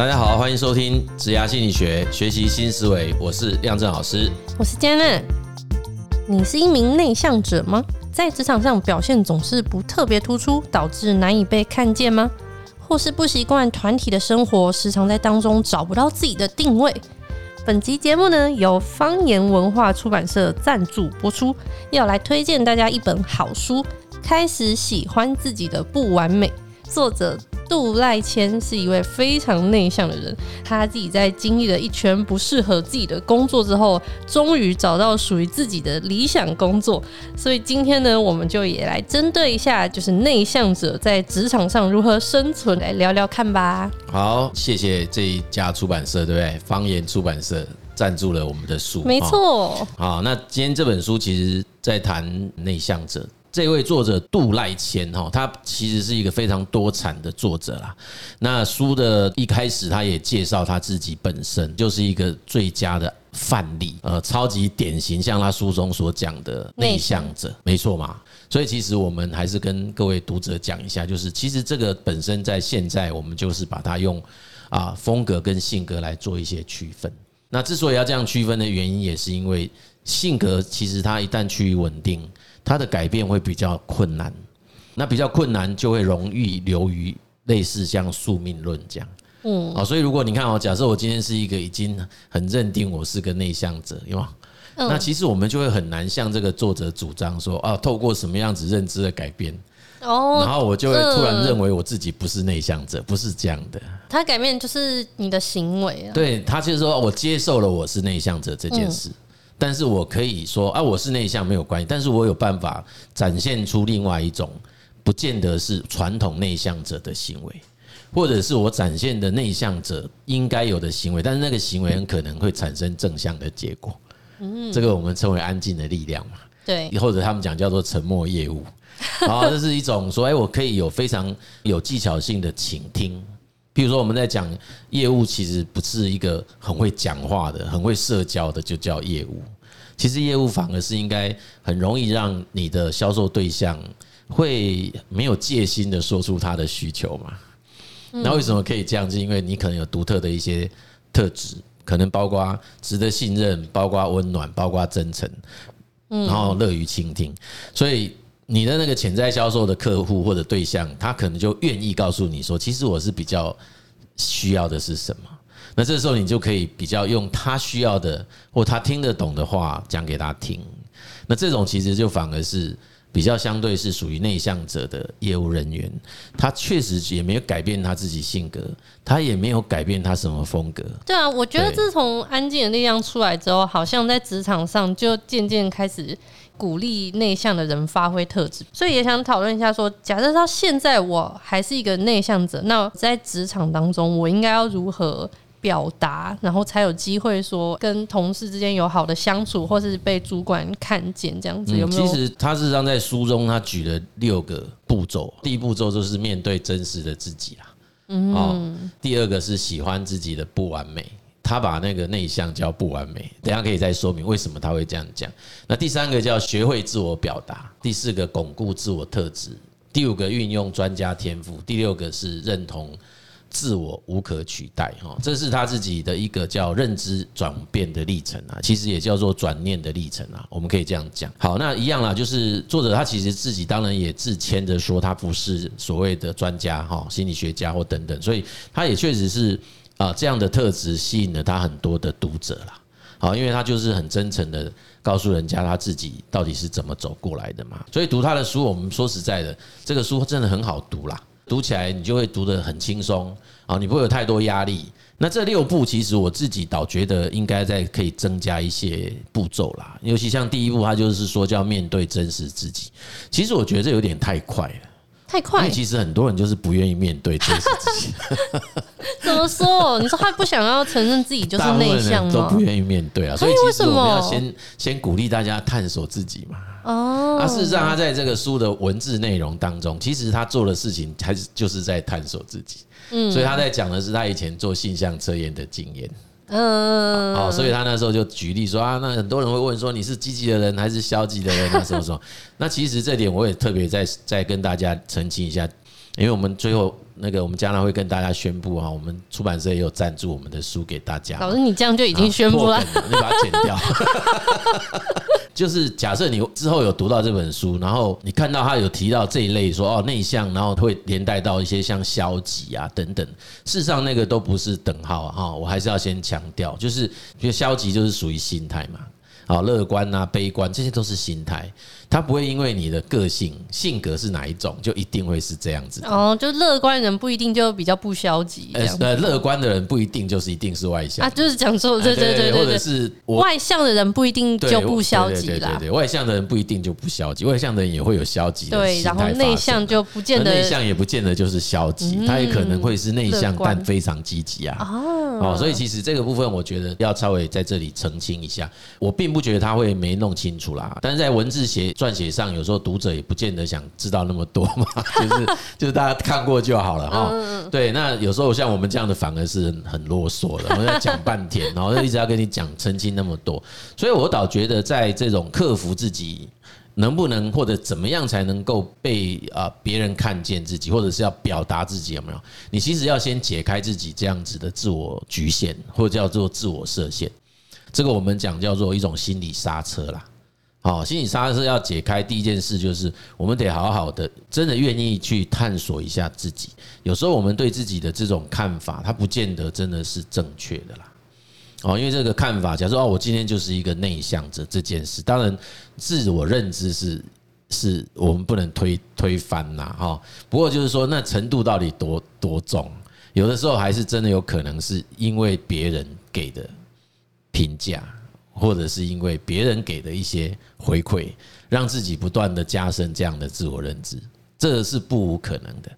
大家好，欢迎收听职涯心理学，学习新思维。我是亮正老师，我是 Janet。你是一名内向者吗？在职场上表现总是不特别突出，导致难以被看见吗？或是不习惯团体的生活，时常在当中找不到自己的定位？本集节目呢，由方言文化出版社赞助播出，要来推荐大家一本好书，《开始喜欢自己的不完美》，作者。杜赖谦是一位非常内向的人，他自己在经历了一圈不适合自己的工作之后，终于找到属于自己的理想工作。所以今天呢，我们就也来针对一下，就是内向者在职场上如何生存，来聊聊看吧。好，谢谢这一家出版社，对不对？方言出版社赞助了我们的书，没错。好，那今天这本书其实在谈内向者。这位作者杜赖谦哈，他其实是一个非常多产的作者啦。那书的一开始，他也介绍他自己本身就是一个最佳的范例，呃，超级典型，像他书中所讲的内向者，没错嘛。所以其实我们还是跟各位读者讲一下，就是其实这个本身在现在，我们就是把它用啊风格跟性格来做一些区分。那之所以要这样区分的原因，也是因为性格其实它一旦趋于稳定。它的改变会比较困难，那比较困难就会容易流于类似像宿命论这样，嗯，好，所以如果你看哦，假设我今天是一个已经很认定我是个内向者，有吗？那其实我们就会很难向这个作者主张说啊，透过什么样子认知的改变，哦，然后我就会突然认为我自己不是内向者，不是这样的。他改变就是你的行为啊，对，他就是说我接受了我是内向者这件事。但是我可以说啊，我是内向没有关系，但是我有办法展现出另外一种，不见得是传统内向者的行为，或者是我展现的内向者应该有的行为，但是那个行为很可能会产生正向的结果。嗯，这个我们称为安静的力量嘛，对，或者他们讲叫做沉默业务，然后这是一种说，哎，我可以有非常有技巧性的倾听。比如说，我们在讲业务，其实不是一个很会讲话的、很会社交的就叫业务。其实业务反而是应该很容易让你的销售对象会没有戒心的说出他的需求嘛。那为什么可以这样是？因为你可能有独特的一些特质，可能包括值得信任、包括温暖、包括真诚，然后乐于倾听，所以。你的那个潜在销售的客户或者对象，他可能就愿意告诉你说，其实我是比较需要的是什么。那这时候你就可以比较用他需要的或他听得懂的话讲给他听。那这种其实就反而是比较相对是属于内向者的业务人员，他确实也没有改变他自己性格，他也没有改变他什么风格。对啊，我觉得自从安静的力量出来之后，好像在职场上就渐渐开始。鼓励内向的人发挥特质，所以也想讨论一下说，假设到现在我还是一个内向者，那在职场当中，我应该要如何表达，然后才有机会说跟同事之间有好的相处，或是被主管看见这样子？有没有？其实他事实上在书中他举了六个步骤，第一步骤就是面对真实的自己啦，嗯，第二个是喜欢自己的不完美。他把那个内向叫不完美，等下可以再说明为什么他会这样讲。那第三个叫学会自我表达，第四个巩固自我特质，第五个运用专家天赋，第六个是认同自我无可取代。哈，这是他自己的一个叫认知转变的历程啊，其实也叫做转念的历程啊，我们可以这样讲。好，那一样啦，就是作者他其实自己当然也自谦着说他不是所谓的专家哈，心理学家或等等，所以他也确实是。啊，这样的特质吸引了他很多的读者啦。好，因为他就是很真诚的告诉人家他自己到底是怎么走过来的嘛。所以读他的书，我们说实在的，这个书真的很好读啦，读起来你就会读得很轻松啊，你不会有太多压力。那这六步其实我自己倒觉得应该再可以增加一些步骤啦，尤其像第一步，他就是说叫面对真实自己。其实我觉得这有点太快了。太快，因为其实很多人就是不愿意面对真实自己。怎么说？你说他不想要承认自己就是内向吗？都不愿意面对啊，所以其实我们要先先鼓励大家探索自己嘛。哦，啊，事实上他在这个书的文字内容当中，其实他做的事情还是就是在探索自己。嗯，所以他在讲的是他以前做性向测验的经验。嗯，好，所以他那时候就举例说啊，那很多人会问说，你是积极的人还是消极的人啊？什么什么？那其实这点我也特别再再跟大家澄清一下，因为我们最后那个我们将来会跟大家宣布啊，我们出版社也有赞助我们的书给大家。老师，你这样就已经宣布了，你把它剪掉。就是假设你之后有读到这本书，然后你看到他有提到这一类说哦内向，然后会连带到一些像消极啊等等，事实上那个都不是等号哈，我还是要先强调，就是因为消极就是属于心态嘛。好，乐观啊，悲观，这些都是心态，它不会因为你的个性、性格是哪一种，就一定会是这样子。哦，就乐观的人不一定就比较不消极。呃，乐观的人不一定就是一定是外向啊，就是讲说，对对对对，或者是外向的人不一定就不消极啦。对对对，外向的人不一定就不消极，外向的人也会有消极的。对，然后内向就不见得，内向也不见得就是消极，他也可能会是内向但非常积极啊。哦，所以其实这个部分我觉得要稍微在这里澄清一下，我并不觉得他会没。弄清楚啦，但是在文字写撰写上，有时候读者也不见得想知道那么多嘛，就是就是大家看过就好了哈。对，那有时候像我们这样的反而是很啰嗦的，我们要讲半天，然后就一直要跟你讲澄清那么多，所以我倒觉得在这种克服自己能不能或者怎么样才能够被啊别人看见自己，或者是要表达自己有没有？你其实要先解开自己这样子的自我局限，或者叫做自我设限。这个我们讲叫做一种心理刹车啦，好，心理刹车要解开，第一件事就是我们得好好的，真的愿意去探索一下自己。有时候我们对自己的这种看法，它不见得真的是正确的啦。哦，因为这个看法，假设哦，我今天就是一个内向者这件事，当然自我认知是是我们不能推推翻呐，哈。不过就是说，那程度到底多多重，有的时候还是真的有可能是因为别人给的。评价，或者是因为别人给的一些回馈，让自己不断的加深这样的自我认知，这是不无可能的。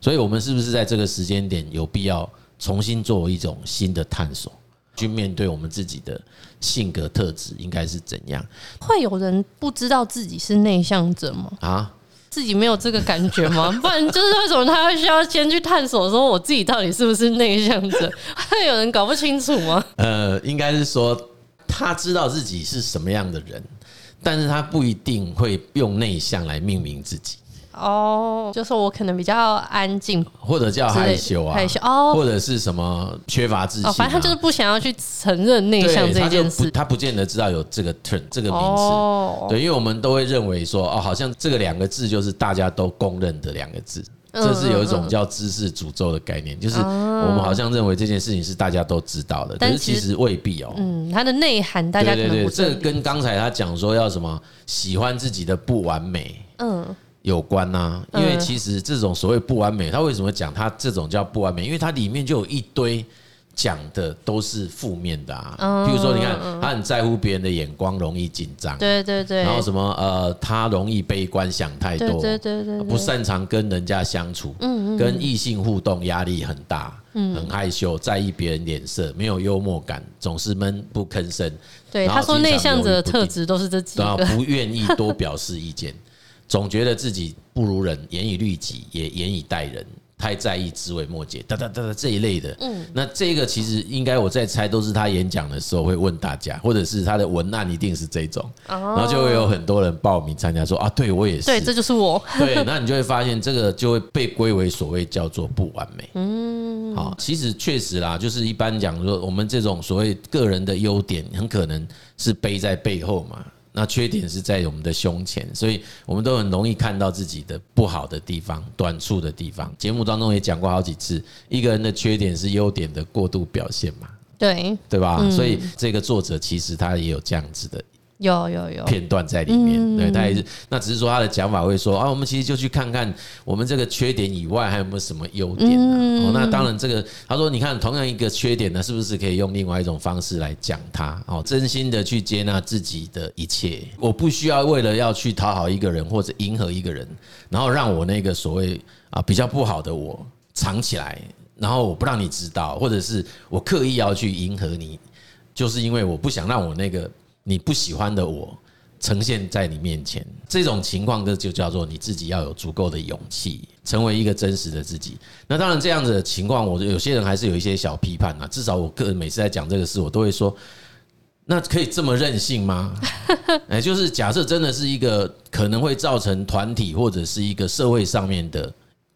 所以，我们是不是在这个时间点有必要重新做一种新的探索，去面对我们自己的性格特质应该是怎样？会有人不知道自己是内向者吗？啊？自己没有这个感觉吗？不然就是为什么他会需要先去探索说我自己到底是不是内向者？会有人搞不清楚吗？呃，应该是说他知道自己是什么样的人，但是他不一定会用内向来命名自己。哦，就说我可能比较安静，或者叫害羞啊，害羞哦，或者是什么缺乏自信啊，反正他就是不想要去承认内向这件事，他不见得知道有这个 turn 这个名词，对，因为我们都会认为说，哦，好像这个两个字就是大家都公认的两个字，这是有一种叫知识诅咒的概念，就是我们好像认为这件事情是大家都知道的，但是其实未必哦，嗯，它的内涵大家。对对对，这跟刚才他讲说要什么喜欢自己的不完美，嗯。有关呐、啊，因为其实这种所谓不完美，他为什么讲他这种叫不完美？因为它里面就有一堆讲的都是负面的啊。譬如说，你看他很在乎别人的眼光，容易紧张，对对对。然后什么呃，他容易悲观，想太多，对对对，不擅长跟人家相处，嗯嗯，跟异性互动压力很大，嗯，很害羞，在意别人脸色，没有幽默感，总是闷不吭声。对，他说内向者的特质都是这几个，不愿意多表示意见。总觉得自己不如人，严以律己，也严以待人，太在意枝微末节，哒哒哒哒这一类的。嗯，那这个其实应该我在猜，都是他演讲的时候会问大家，或者是他的文案一定是这种，然后就会有很多人报名参加，说啊，对我也是，对，这就是我。对，那你就会发现这个就会被归为所谓叫做不完美。嗯，好，其实确实啦，就是一般讲说，我们这种所谓个人的优点，很可能是背在背后嘛。那缺点是在我们的胸前，所以我们都很容易看到自己的不好的地方、短处的地方。节目当中也讲过好几次，一个人的缺点是优点的过度表现嘛？对，对吧？所以这个作者其实他也有这样子的。有有有片段在里面，对，他也是，那只是说他的讲法会说啊，我们其实就去看看我们这个缺点以外还有没有什么优点呢？哦，那当然这个他说，你看同样一个缺点呢，是不是可以用另外一种方式来讲它？哦，真心的去接纳自己的一切，我不需要为了要去讨好一个人或者迎合一个人，然后让我那个所谓啊比较不好的我藏起来，然后我不让你知道，或者是我刻意要去迎合你，就是因为我不想让我那个。你不喜欢的我呈现在你面前，这种情况就就叫做你自己要有足够的勇气，成为一个真实的自己。那当然，这样子的情况，我有些人还是有一些小批判啊。至少我个人每次在讲这个事，我都会说：那可以这么任性吗？哎，就是假设真的是一个可能会造成团体或者是一个社会上面的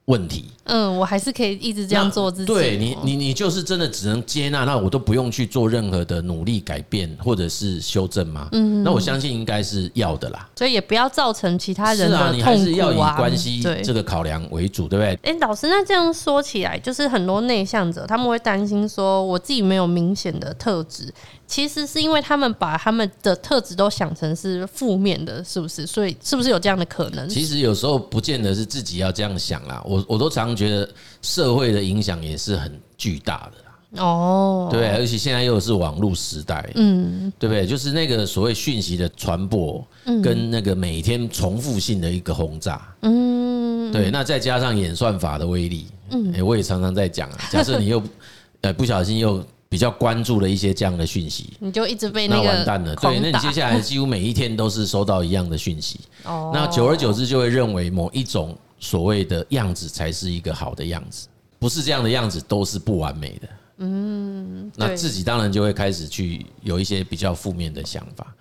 问题。嗯，我还是可以一直这样做自己。对你，你你就是真的只能接纳，那我都不用去做任何的努力改变或者是修正吗？嗯，那我相信应该是要的啦。所以也不要造成其他人的痛苦啊。你还是要以关系这个考量为主，对不对？哎，老师，那这样说起来，就是很多内向者他们会担心说，我自己没有明显的特质。其实是因为他们把他们的特质都想成是负面的，是不是？所以是不是有这样的可能？其实有时候不见得是自己要这样想啦。我我都常觉得社会的影响也是很巨大的啦。哦，对，而且现在又是网络时代，嗯，对不对？就是那个所谓讯息的传播，跟那个每天重复性的一个轰炸，嗯，对。那再加上演算法的威力，嗯，我也常常在讲啊。假设你又 呃不小心又。比较关注的一些这样的讯息，你就一直被那完蛋了。对，那你接下来几乎每一天都是收到一样的讯息。哦，那久而久之就会认为某一种所谓的样子才是一个好的样子，不是这样的样子都是不完美的。嗯，那自己当然就会开始去有一些比较负面的想法。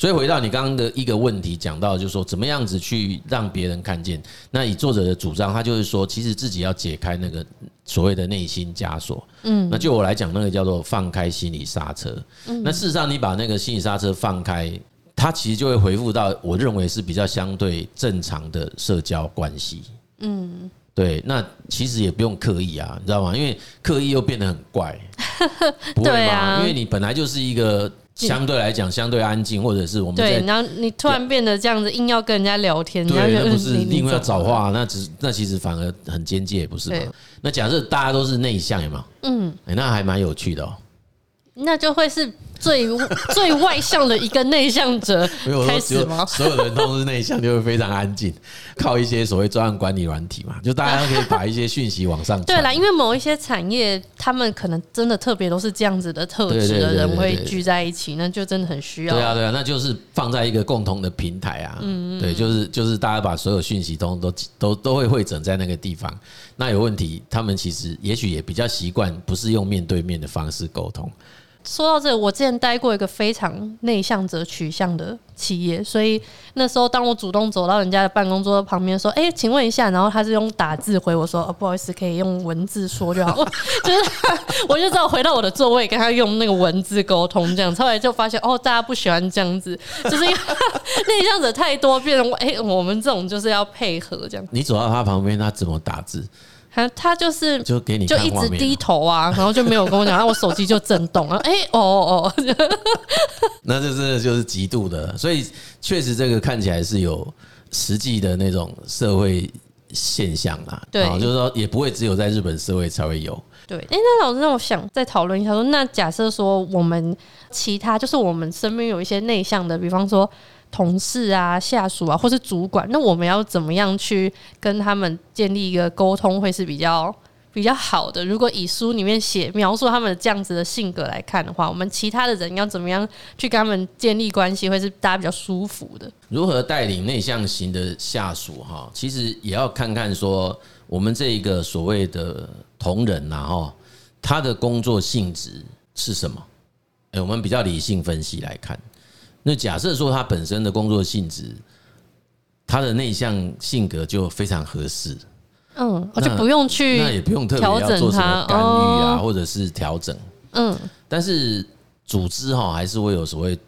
所以回到你刚刚的一个问题，讲到就是说怎么样子去让别人看见。那以作者的主张，他就是说，其实自己要解开那个所谓的内心枷锁。嗯，那就我来讲，那个叫做放开心理刹车。嗯，那事实上，你把那个心理刹车放开，它其实就会回复到我认为是比较相对正常的社交关系。嗯，对。那其实也不用刻意啊，你知道吗？因为刻意又变得很怪，不会吗？因为你本来就是一个。相对来讲，相对安静，或者是我们对，然后你突然变得这样子，硬要跟人家聊天，对，那不是另外要找话，那只那其实反而很间接，不是吗？那假设大家都是内向，有没有？嗯，那还蛮有趣的哦。那就会是。最 最外向的一个内向者开始吗？所有人都是内向，就会非常安静，靠一些所谓专案管理软体嘛，就大家可以把一些讯息往上。对啦，因为某一些产业，他们可能真的特别都是这样子的特质的人会聚在一起，那就真的很需要。对啊，对啊，那就是放在一个共同的平台啊。嗯，对，就是就是大家把所有讯息都都都都会汇整在那个地方。那有问题，他们其实也许也比较习惯，不是用面对面的方式沟通。说到这个，我之前待过一个非常内向者取向的企业，所以那时候当我主动走到人家的办公桌旁边说：“哎，请问一下。”然后他是用打字回我说：“哦，不好意思，可以用文字说就好。”就是 我就知道回到我的座位跟他用那个文字沟通这样。后来就发现哦，大家不喜欢这样子，就是因为 内向者太多，变成哎，我们这种就是要配合这样。你走到他旁边，他怎么打字？他他就是就给你就一直低头啊，然后就没有跟我讲，然后我手机就震动了。哎哦哦，那这真的就是极度的，所以确实这个看起来是有实际的那种社会现象啦。对，就是说也不会只有在日本社会才会有。对，哎，那老师让我想再讨论一下，说那假设说我们其他就是我们身边有一些内向的，比方说。同事啊、下属啊，或是主管，那我们要怎么样去跟他们建立一个沟通，会是比较比较好的？如果以书里面写描述他们这样子的性格来看的话，我们其他的人要怎么样去跟他们建立关系，会是大家比较舒服的？如何带领内向型的下属？哈，其实也要看看说我们这一个所谓的同仁呐，哈，他的工作性质是什么？诶，我们比较理性分析来看。那假设说他本身的工作性质，他的内向性格就非常合适，嗯，我就不用去，那也不用特别要做什么干预啊，或者是调整，嗯，但是组织哈还是会有所谓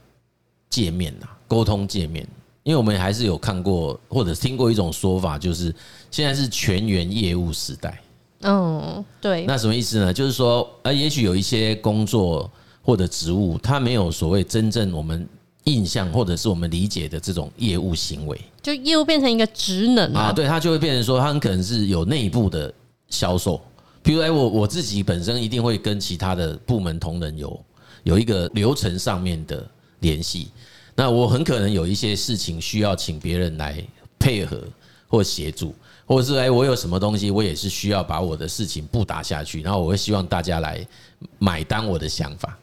界面呐，沟通界面，因为我们还是有看过或者听过一种说法，就是现在是全员业务时代，嗯，对，那什么意思呢？就是说，呃，也许有一些工作或者职务，它没有所谓真正我们。印象或者是我们理解的这种业务行为，就业务变成一个职能啊，对，它就会变成说，它很可能是有内部的销售，比如哎，我我自己本身一定会跟其他的部门同仁有有一个流程上面的联系，那我很可能有一些事情需要请别人来配合或协助，或者是哎，我有什么东西，我也是需要把我的事情布达下去，然后我会希望大家来买单我的想法。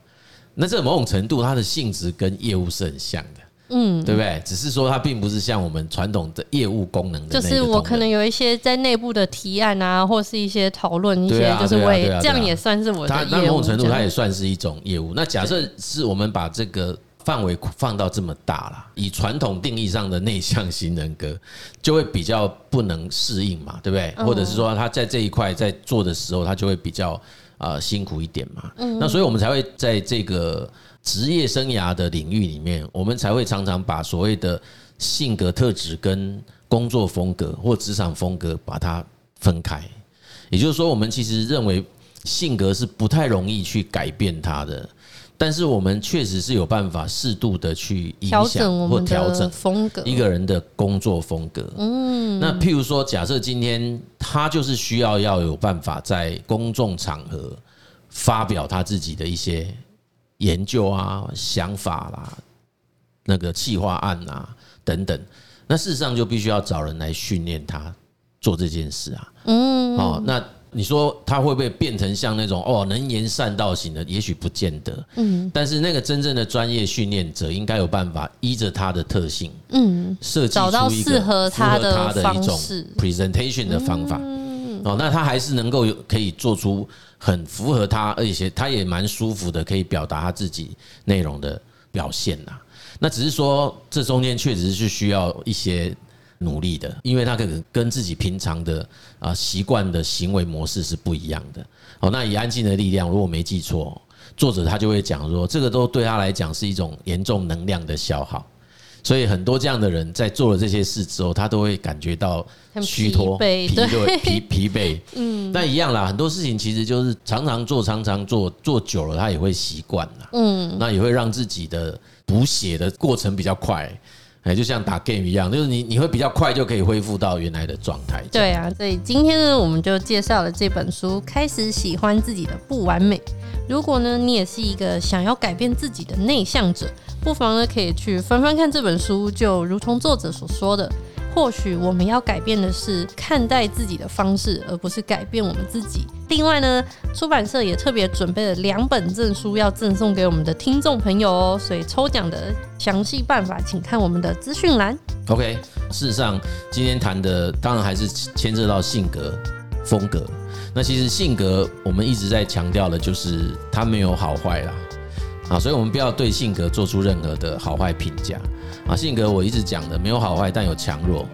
那这某种程度，它的性质跟业务是很像的，嗯，对不对？只是说它并不是像我们传统的业务功能的，就是我可能有一些在内部的提案啊，或是一些讨论一些，就是为这样也算是我的业务。那某种程度，它也算是一种业务。那假设是我们把这个范围放到这么大了，以传统定义上的内向型人格，就会比较不能适应嘛，对不对？或者是说他在这一块在做的时候，他就会比较啊辛苦一点嘛。那所以我们才会在这个职业生涯的领域里面，我们才会常常把所谓的性格特质跟工作风格或职场风格把它分开。也就是说，我们其实认为性格是不太容易去改变它的。但是我们确实是有办法适度的去影响或调整风格，一个人的工作风格。嗯，那譬如说，假设今天他就是需要要有办法在公众场合发表他自己的一些研究啊、想法啦、那个企划案啊等等，那事实上就必须要找人来训练他做这件事啊。嗯，好，那。你说他会不会变成像那种哦能言善道型的？也许不见得。嗯，但是那个真正的专业训练者应该有办法依着他的特性，嗯，设计出一个适合他的一种 presentation 的方法。哦，那他还是能够有可以做出很符合他，而且他也蛮舒服的，可以表达他自己内容的表现呐。那只是说这中间确实是需要一些。努力的，因为他可能跟自己平常的啊习惯的行为模式是不一样的。哦，那以安静的力量，如果没记错，作者他就会讲说，这个都对他来讲是一种严重能量的消耗。所以很多这样的人在做了这些事之后，他都会感觉到虚脱、疲惫、疲疲惫。嗯，那一样啦，很多事情其实就是常常做、常常做，做久了他也会习惯了。嗯，那也会让自己的补血的过程比较快。哎，就像打 game 一样，就是你你会比较快就可以恢复到原来的状态。对啊，所以今天呢，我们就介绍了这本书《开始喜欢自己的不完美》。如果呢，你也是一个想要改变自己的内向者，不妨呢可以去翻翻看这本书。就如同作者所说的。或许我们要改变的是看待自己的方式，而不是改变我们自己。另外呢，出版社也特别准备了两本证书要赠送给我们的听众朋友哦。所以抽奖的详细办法，请看我们的资讯栏。OK，事实上今天谈的当然还是牵涉到性格、风格。那其实性格我们一直在强调的就是它没有好坏啦。啊，所以我们不要对性格做出任何的好坏评价。啊，性格我一直讲的没有好坏，但有强弱。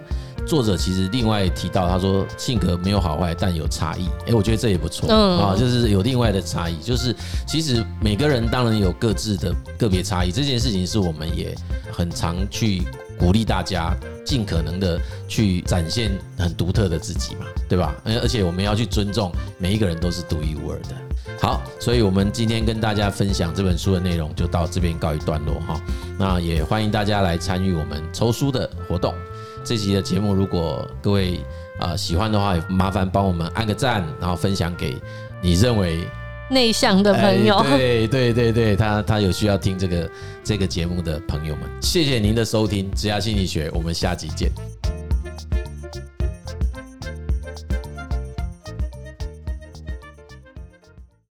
作者其实另外提到，他说性格没有好坏，但有差异。诶，我觉得这也不错啊，就是有另外的差异。就是其实每个人当然有各自的个别差异，这件事情是我们也很常去鼓励大家尽可能的去展现很独特的自己嘛，对吧？而而且我们要去尊重每一个人都是独一无二的。好，所以我们今天跟大家分享这本书的内容就到这边告一段落哈。那也欢迎大家来参与我们抽书的活动。这期的节目如果各位啊喜欢的话，也麻烦帮我们按个赞，然后分享给你认为内向的朋友。对对对对，他他有需要听这个这个节目的朋友们，谢谢您的收听《职涯心理学》，我们下集见。